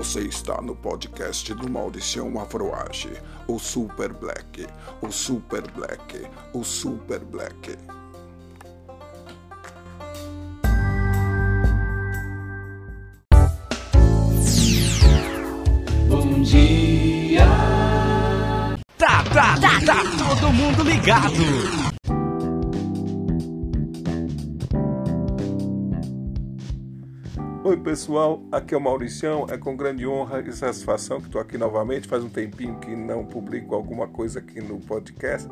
Você está no podcast do Mauricião Afroage, o Super Black, o Super Black, o Super Black. Bom dia! Tá, tá, tá, tá todo mundo ligado! Oi pessoal, aqui é o Mauricião, é com grande honra e satisfação que estou aqui novamente, faz um tempinho que não publico alguma coisa aqui no podcast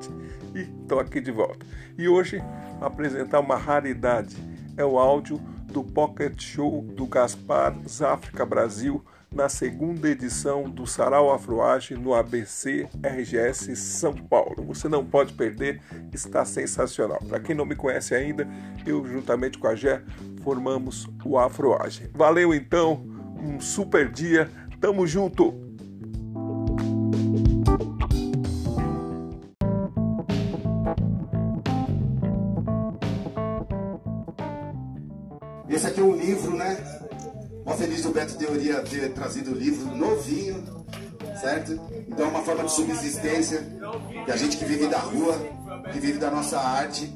e estou aqui de volta. E hoje apresentar uma raridade, é o áudio do Pocket Show do Gaspar Záfrica Brasil, na segunda edição do Sarau Afroage no ABC RGS São Paulo. Você não pode perder, está sensacional. Para quem não me conhece ainda, eu juntamente com a Gé formamos o Afroage. Valeu então, um super dia, tamo junto! Esse aqui é um livro, né? Mó feliz do Beto Teoria ter trazido o livro novinho, certo? Então é uma forma de subsistência da gente que vive da rua, que vive da nossa arte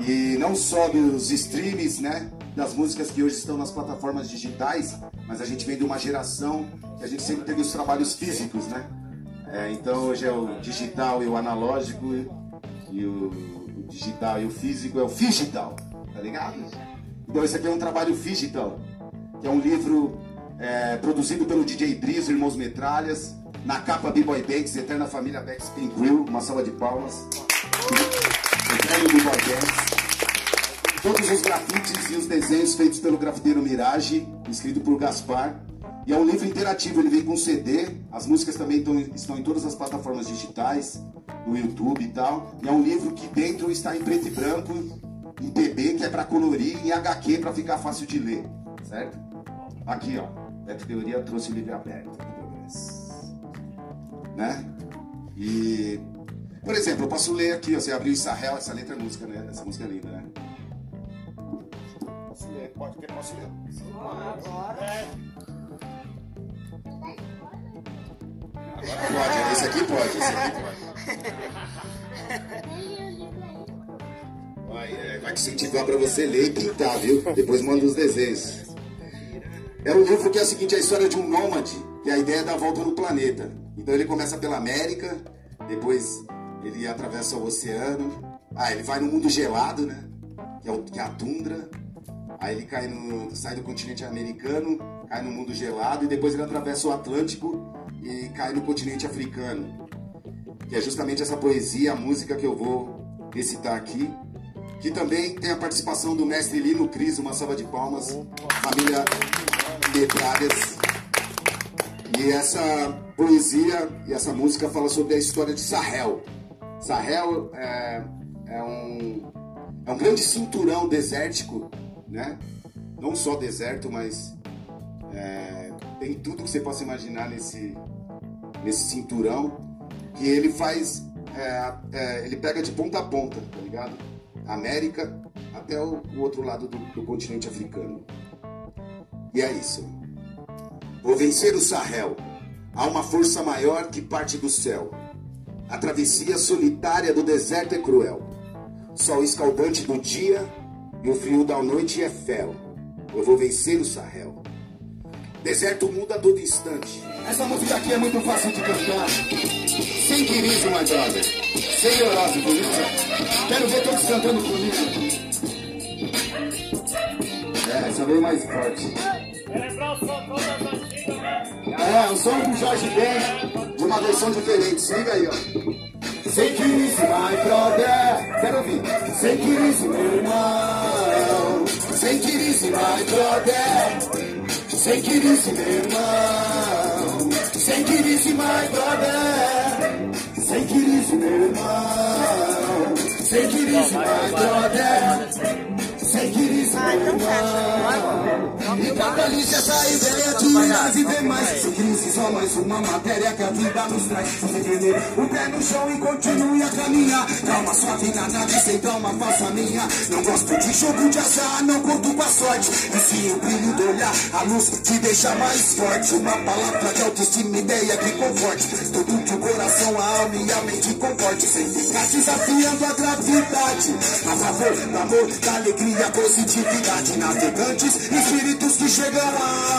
e não só dos streams, né? Das músicas que hoje estão nas plataformas digitais, mas a gente vem de uma geração que a gente sempre teve os trabalhos físicos, né? É, então hoje é o digital e o analógico e o, digital e o físico é o digital, tá ligado? Então esse aqui é um trabalho digital que é um livro é, produzido pelo DJ Driz, Irmãos Metralhas, na capa B-Boy Banks, Eterna Família Banks Pin Grill, uma salva de palmas. Eterno B-Boy Banks. Todos os grafites e os desenhos feitos pelo grafiteiro Mirage, escrito por Gaspar. E é um livro interativo, ele vem com CD, as músicas também estão, estão em todas as plataformas digitais, no YouTube e tal. E é um livro que dentro está em preto e branco, em PB, que é para colorir, e em HQ para ficar fácil de ler, certo? Aqui, ó. Beto Teoria trouxe o livro aberto. Né? E, por exemplo, eu posso ler aqui, ó, você abriu Israel, essa letra é música, né? Essa música é linda, né? Posso ler? Pode, posso ler? Agora. Pode, esse aqui pode, esse aqui pode. Vai, é, vai incentivar pra você ler e pintar, viu? Depois manda os desenhos. É um livro que é o seguinte, é a história de um nômade, que a ideia é dar a volta no planeta. Então ele começa pela América, depois ele atravessa o oceano, ah, ele vai no mundo gelado, né? Que é, o, que é a tundra. Aí ele cai no, sai do continente americano, cai no mundo gelado e depois ele atravessa o Atlântico e cai no continente africano. Que é justamente essa poesia, a música que eu vou recitar aqui. Que também tem a participação do mestre Lino Cris, uma salva de palmas. Família Metralhas. E essa poesia e essa música fala sobre a história de Sahel. Sahel é, é, um, é um grande cinturão desértico, né? Não só deserto, mas é, tem tudo que você possa imaginar nesse, nesse cinturão. Que ele faz, é, é, ele pega de ponta a ponta, tá ligado? América até o, o outro lado do, do continente africano. E é isso. Vou vencer o Sahel. Há uma força maior que parte do céu. A travessia solitária do deserto é cruel. Sol escaldante do dia e o frio da noite é fel. Eu vou vencer o Sahel. Deserto muda a todo instante. Essa música aqui é muito fácil de cantar. Sem querido, my brother. Sem horóscopo, isso. Quero ver todos cantando comigo. É, essa veio mais forte. É, o som do Jorge Ben, de uma versão diferente. Siga aí, ó. Sem crise, my brother. Quero ouvir. Sem crise, meu irmão. Sem crise, my brother. Sem crise, meu irmão. Sem crise, my brother. Sem crise, meu irmão. Sem crise, my brother. Sem crise, meu irmão. E catalise essa ideia de mais e demais. Se crise só mais uma matéria que a vida nos traz. Se entender o pé no chão e continue a caminhar. Calma, suave na nave, sem calma, faça minha. Não gosto de jogo de azar, não conto com a sorte. E sim o brilho do olhar, a luz te deixa mais forte. Uma palavra de autoestima, ideia que conforte. Tudo que o coração, a alma e a mente comporte. Sem ficar desafiando a gravidade. A favor do amor, da alegria, positividade. Navegantes, espíritos que chegam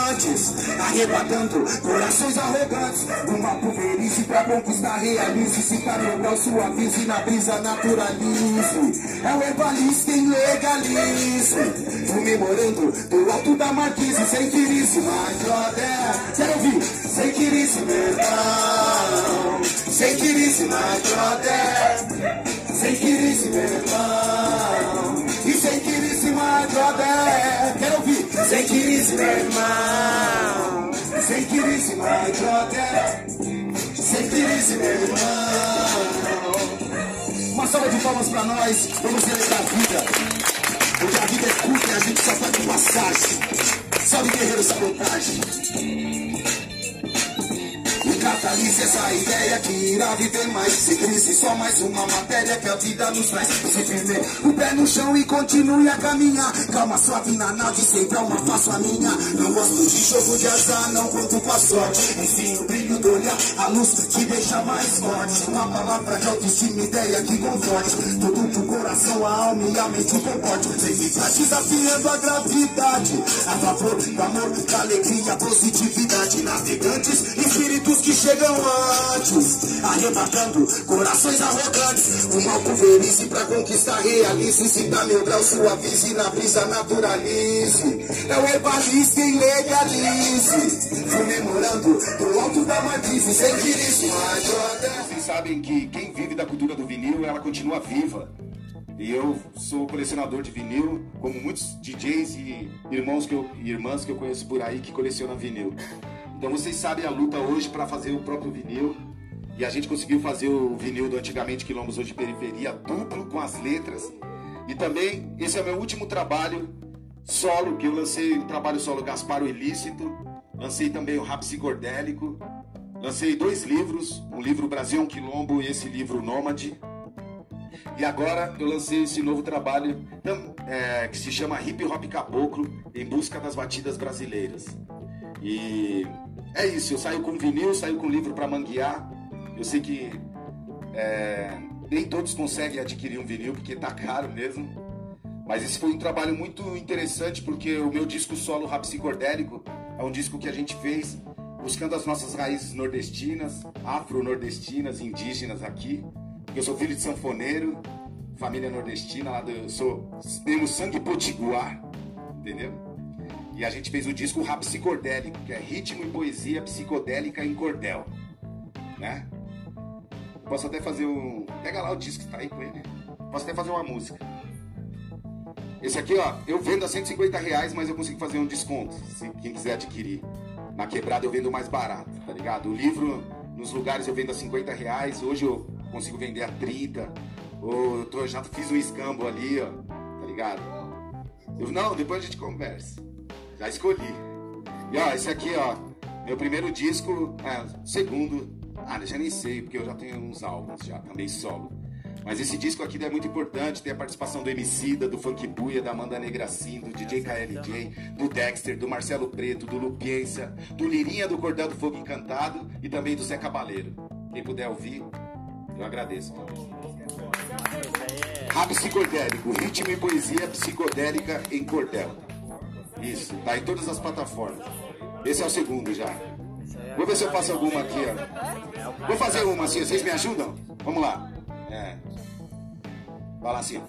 antes. Arrebatando corações arrogantes. Uma pulverize pra conquistar, realize. Se grau, suavize. Na brisa, naturalize. É o herbalista em legalize. Fume morando do alto da marquise. Sem quirice, mas brother. Quero ouvir. Sem quirice, meu irmão. Sem quirice, mas brother. Sem quirice, meu irmão. E sem quirice, my brother. Sem quirice, meu irmão. Sem quirice, my brother. Sem quirice, meu irmão. Uma salva de palmas pra nós. Vamos celebrar a vida. Porque a vida é curta e a gente só tá de passagem. Salve, guerreiro sabotagem. E catalise essa ideia que irá viver mais. Se crise só mais uma matéria que a vida nos traz. Se firme o pé no chão e continue a caminhar. Calma, suave na nave, sempre alma faço a minha. Não gosto de jogo de azar, não conto com a sorte. Enfim, o brilho do olhar, a luz que deixa mais forte. Uma palavra de autoestima, ideia que conforte. Tudo que o coração, a alma e a mente comporte. Sem ficar desafiando a gravidade. A favor do amor, da alegria, positividade. Navegantes, espíritos que chegam antes, arrebatando corações arrogantes. Uma pulverize pra conquistar, realize. Se dá meu grau, suavize, na brisa naturalize. É o herbalista e legalize. Comemorando do alto da marquise, sem brother. Vocês sabem que quem vive da cultura do vinil, ela continua viva. E eu sou colecionador de vinil, como muitos DJs e irmãos que eu, irmãs que eu conheço por aí que colecionam vinil. Então vocês sabem a luta hoje para fazer o próprio vinil. E a gente conseguiu fazer o vinil do antigamente Quilombos hoje periferia duplo com as letras. E também esse é o meu último trabalho solo, que eu lancei o trabalho solo Gaspar o Ilícito, lancei também o Rap Psicodélico, lancei dois livros, um livro Brasil é um Quilombo e esse livro Nômade. E agora eu lancei esse novo trabalho é, que se chama Hip Hop Caboclo em busca das batidas brasileiras. E é isso, eu saio com vinil, saio com livro para manguear. Eu sei que é, nem todos conseguem adquirir um vinil porque tá caro mesmo. Mas esse foi um trabalho muito interessante porque o meu disco solo Rap Psicodélico é um disco que a gente fez buscando as nossas raízes nordestinas, afro-nordestinas, indígenas aqui. Eu sou filho de sanfoneiro, família nordestina, lá do, eu sou, temos sangue potiguar, entendeu? E a gente fez o disco Rap Psicodélico, que é ritmo e poesia psicodélica em cordel, né? Posso até fazer um. Pega lá o disco que tá aí com ele. Posso até fazer uma música. Esse aqui, ó, eu vendo a 150 reais, mas eu consigo fazer um desconto, se quem quiser adquirir. Na quebrada eu vendo mais barato, tá ligado? O livro, nos lugares eu vendo a 50 reais, hoje eu consigo vender a 30. Ou eu tô, já fiz um escambo ali, ó, tá ligado? Eu, não, depois a gente conversa. Já escolhi. E ó, esse aqui, ó, meu primeiro disco, é, segundo, ah, já nem sei, porque eu já tenho uns álbuns já, também solo. Mas esse disco aqui é muito importante, tem a participação do Emicida, do Funk Buia, da Amanda Negracin, do DJ KLJ, do Dexter, do Marcelo Preto, do Lupiência, do Lirinha do Cordel do Fogo Encantado e também do Zé Cabaleiro. Quem puder ouvir, eu agradeço. Rap psicodélico, ritmo e poesia psicodélica em cordel. Isso, tá em todas as plataformas. Esse é o segundo já. Vou ver se eu faço alguma aqui, ó. Vou fazer uma assim, vocês me ajudam? Vamos lá. É. Lá assim.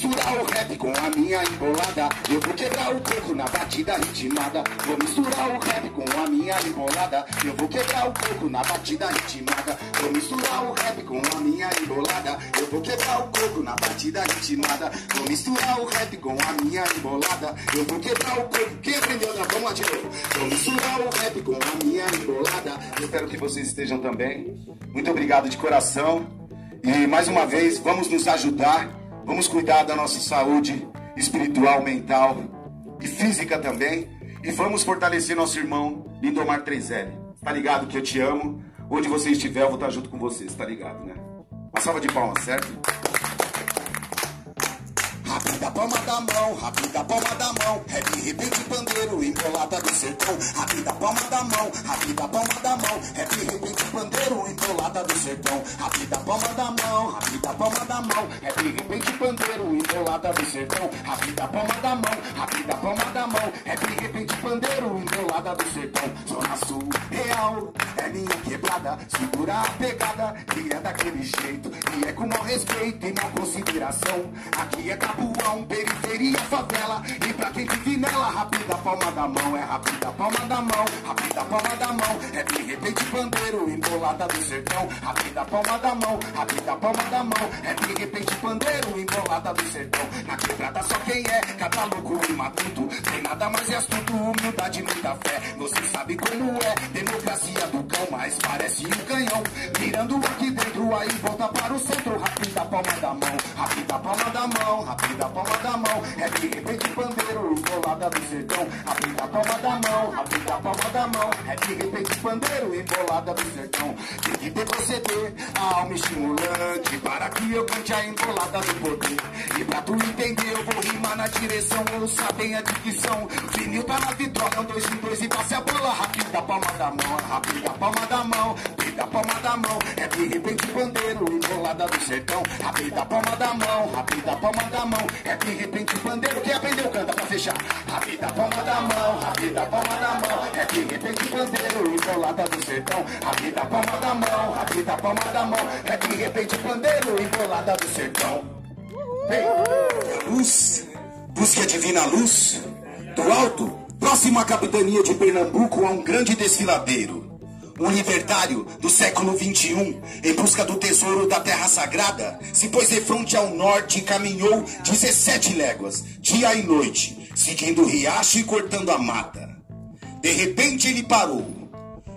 Misturar o rap com a minha embolada. Eu vou quebrar o coco na batida ritmada. Vou misturar o rap com a minha embolada. Eu vou quebrar o coco na batida ritmada. Vou misturar o rap com a minha embolada. Eu vou quebrar o coco na batida ritmada. Vou misturar o rap com a minha embolada. Eu vou quebrar o coco. Quem aprendeu? Vamos lá de novo. Vou misturar o rap com a minha embolada. Eu espero que vocês estejam também. Muito obrigado de coração. E mais uma vez, vamos nos ajudar Vamos cuidar da nossa saúde espiritual, mental e física também. E vamos fortalecer nosso irmão Lindomar 3L. Tá ligado que eu te amo? Onde você estiver, eu vou estar junto com vocês, tá ligado, né? Uma salva de palmas, certo? Rápida palma da mão, rápida palma da mão. É de repente pandeiro, embolada do sertão. Rápida palma da mão, rápida palma da mão. É de repente pandeiro, embolada do sertão. Rápida palma da mão, rápida palma da mão. É de repente pandeiro, embolada do sertão. Rápida palma da mão, rápida palma da mão. É de repente pandeiro, embolada do sertão. Zona Sul, real, é minha quebrada. Segura a pegada, que é daquele jeito. E é com mau respeito e mal consideração. Aqui é Tabuão, periferia, favela. E pra quem vive nela, rápida palma da mão. É rápida palma da mão, rápida palma da mão. É de repente pandeiro, embolada do sertão. Rápida palma da mão, rápida palma da mão. É de repente pandeiro, embolada do sertão. Na quebrada só quem é, cada louco matuto. Tem nada mais e astuto, humildade, muita fé. Você sabe como é, democracia do cão, mas parece um canhão. Mirando aqui dentro, aí volta para o centro. Rápida palma da mão, rápida palma da mão, rápida palma da mão. É de repente pandeiro, embolada do sertão. Rápida palma da mão, rápida palma da mão. É de repente pandeiro, embolada do sertão. Tem que ter proceder, a alma estimulante. Para que eu cante a embolada do poder. E pra tu entender, eu vou rimar na direção. Ouça bem a dicção. Vinil tá na vitrola, um, dois, um, dois e passe a bola. Rápida palma da mão, rápida palma da mão. Rápida palma da mão. É de repente pandeiro, embolada do sertão. Rápida palma da mão, rápida palma da mão. É de repente pandeiro. Quem aprendeu canta pra fechar. Rápida palma da mão, rápida palma da mão. É de repente pandeiro, embolada do sertão. Rápida palma da mão, rápida palma da mão. É de repente pandeiro, embolada do sertão. Vem. Luz, busque a divina luz. Do alto, próximo à capitania de Pernambuco, há um grande desfiladeiro. Um libertário do século XXI, em busca do tesouro da terra sagrada, se pôs de fronte ao norte e caminhou 17 léguas, dia e noite, seguindo o riacho e cortando a mata. De repente ele parou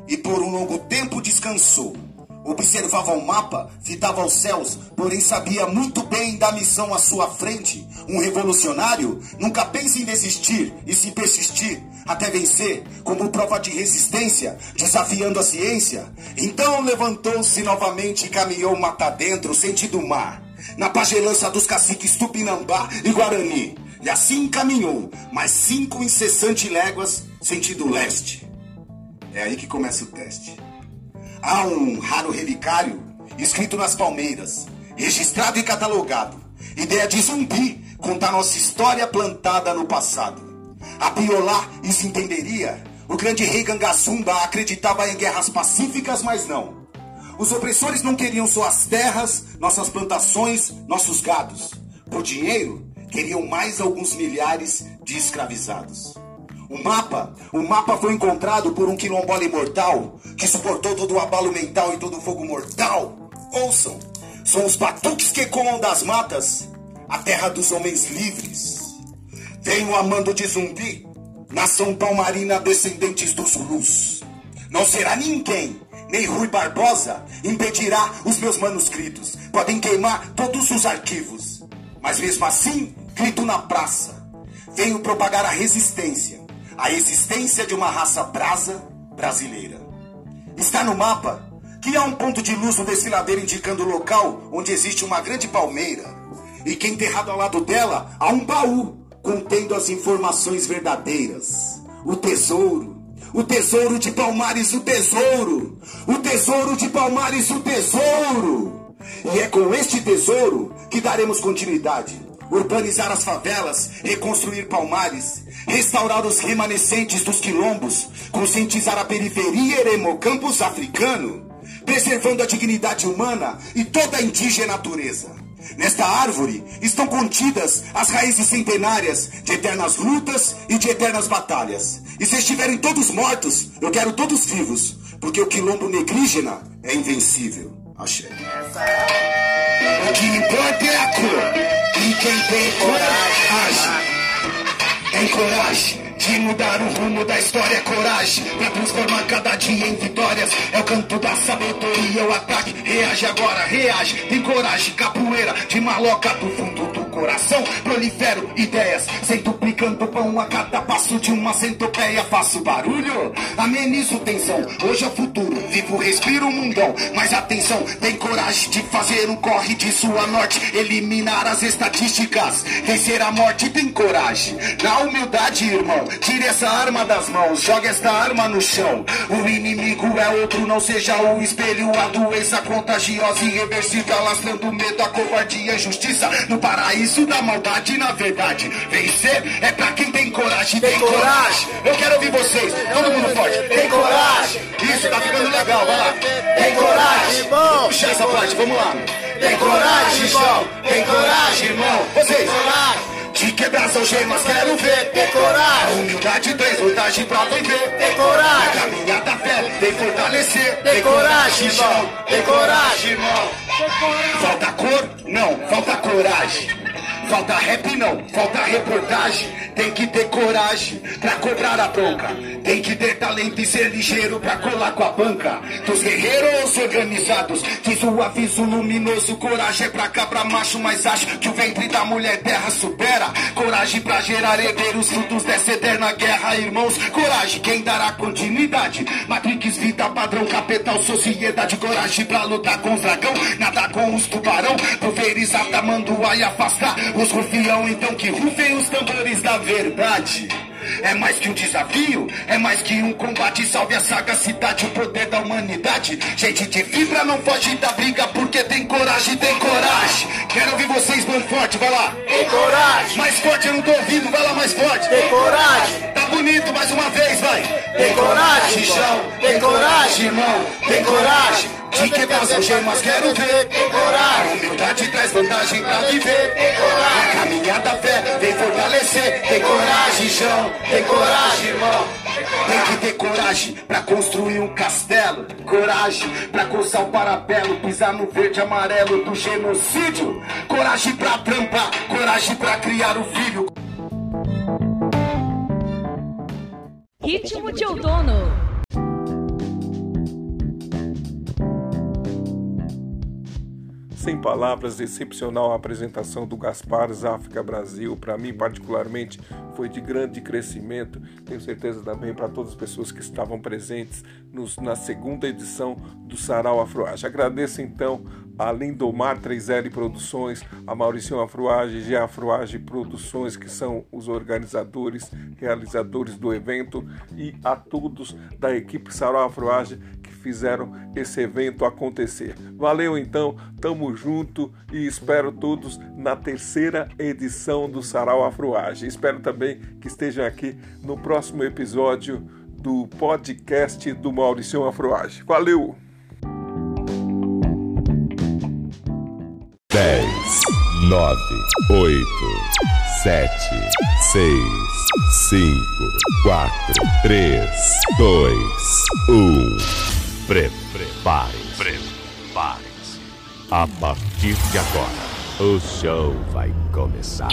e por um longo tempo descansou. Observava o mapa, fitava os céus, porém sabia muito bem da missão à sua frente. Um revolucionário nunca pensa em desistir e se persistir até vencer, como prova de resistência, desafiando a ciência. Então levantou-se novamente e caminhou mata dentro, sentido mar, na pagelança dos caciques Tupinambá e Guarani. E assim caminhou, mais cinco incessantes léguas, sentido leste. É aí que começa o teste. Há um raro relicário escrito nas palmeiras, registrado e catalogado. Ideia de zumbi, contar nossa história plantada no passado. A Piolá isso entenderia. O grande rei Gangassumba acreditava em guerras pacíficas, mas não. Os opressores não queriam suas terras, nossas plantações, nossos gados. Por dinheiro, queriam mais alguns milhares de escravizados. O mapa, o mapa foi encontrado por um quilombola imortal que suportou todo o abalo mental e todo o fogo mortal. Ouçam, são os batuques que ecoam das matas, a terra dos homens livres. Venho amando de zumbi, nação palmarina, descendentes dos Zulus. Não será ninguém, nem Rui Barbosa, impedirá os meus manuscritos. Podem queimar todos os arquivos, mas mesmo assim, grito na praça. Venho propagar a resistência a existência de uma raça brasa brasileira. Está no mapa que há um ponto de luz no desfiladeiro indicando o local onde existe uma grande palmeira e que enterrado ao lado dela há um baú contendo as informações verdadeiras. O tesouro, o tesouro de Palmares, o tesouro, o tesouro de Palmares, o tesouro. E é com este tesouro que daremos continuidade urbanizar as favelas, reconstruir palmares, restaurar os remanescentes dos quilombos, conscientizar a periferia hemocampus africano, preservando a dignidade humana e toda a indígena natureza. Nesta árvore estão contidas as raízes centenárias de eternas lutas e de eternas batalhas. E se estiverem todos mortos, eu quero todos vivos, porque o quilombo negrígena é invencível. Axé. O que importa é a cor. E quem tem coragem, tem coragem de mudar o rumo da história, coragem pra transformar cada dia em vitórias. É o canto da sabedoria, o ataque. Reage agora, reage, tem coragem, capoeira de maloca do fundo do coração, prolifero ideias, centuplicando pão a cada passo de uma centopeia. Faço barulho, amenizo tensão. Hoje é o futuro, vivo, respiro o mundão. Mas atenção, tem coragem de fazer um corre de sua norte, eliminar as estatísticas, vencer a morte. Tem coragem, na humildade, irmão. Tire essa arma das mãos, joga esta arma no chão. O inimigo é outro, não seja o espelho, a doença contagiosa e irreversível, alastrando medo, a covardia, a injustiça no paraíso da maldade. Na verdade, vencer é pra quem tem coragem, tem, coragem. Eu quero ouvir vocês, todo mundo forte, tem coragem. Isso tá ficando legal, vai lá. Tem coragem, bom. Puxa essa parte, vamos lá. Tem coragem, irmão. Tem coragem, irmão. Vocês. De quebrar as algemas, quero ver. Tem coragem. Humildade, três, vantagem pra viver. Tem coragem. Caminhar da fé, tem fortalecer. Tem coragem, irmão. Tem coragem, irmão. Falta cor? Não, falta coragem. Falta rap não, falta reportagem. Tem que ter coragem pra cobrar a bronca. Tem que ter talento e ser ligeiro pra colar com a banca. Dos guerreiros organizados, fiz o aviso luminoso. Coragem é pra cabra macho, mas acho que o ventre da mulher terra supera. Coragem pra gerar herdeiros, frutos dessa eterna guerra, irmãos. Coragem, quem dará continuidade? Matrix, vida, padrão, capital, sociedade. Coragem pra lutar com os dragão, nada com os tubarão. Pulverizar, tamanduá e afastar os rufião. Então que rufem os tambores da verdade. É mais que um desafio, é mais que um combate. Salve a sagacidade, o poder da humanidade. Gente de fibra não foge da briga, porque tem coragem, tem coragem. Quero ouvir vocês bem forte, vai lá. Tem coragem. Mais forte, eu não tô ouvindo, vai lá mais forte. Tem coragem. Tá bonito, mais uma vez, vai. Tem coragem, chão. Tem coragem, irmão. Tem coragem. De quebrar as algemas, quero ver. Tem. Humildade traz vantagem pra viver. A caminhada da fé vem fortalecer. Tem coragem, chão. Tem coragem, irmão. Tem que ter coragem pra construir um castelo. Coragem pra coçar o parapelo. Pisar no verde amarelo do genocídio. Coragem pra trampar. Coragem pra criar o filho. Ritmo de outono. Sem palavras, excepcional a apresentação do Gaspar África Brasil. Para mim, particularmente, foi de grande crescimento. Tenho certeza também para todas as pessoas que estavam presentes nos, na segunda edição do Sarau Afroage. Agradeço então a Lindomar 3L Produções, a Mauricio Afroage, G Afroage Produções, que são os organizadores, realizadores do evento, e a todos da equipe Sarau Afroage fizeram esse evento acontecer. Valeu então, tamo junto e espero todos na terceira edição do Sarau Afroage. Espero também que estejam aqui no próximo episódio do podcast do Maurício Afroage. Valeu! 10, 9, 8, 7, 6, 5, 4, 3, 2, 1. Prepare-se. Prepare-se. A partir de agora, o show vai começar.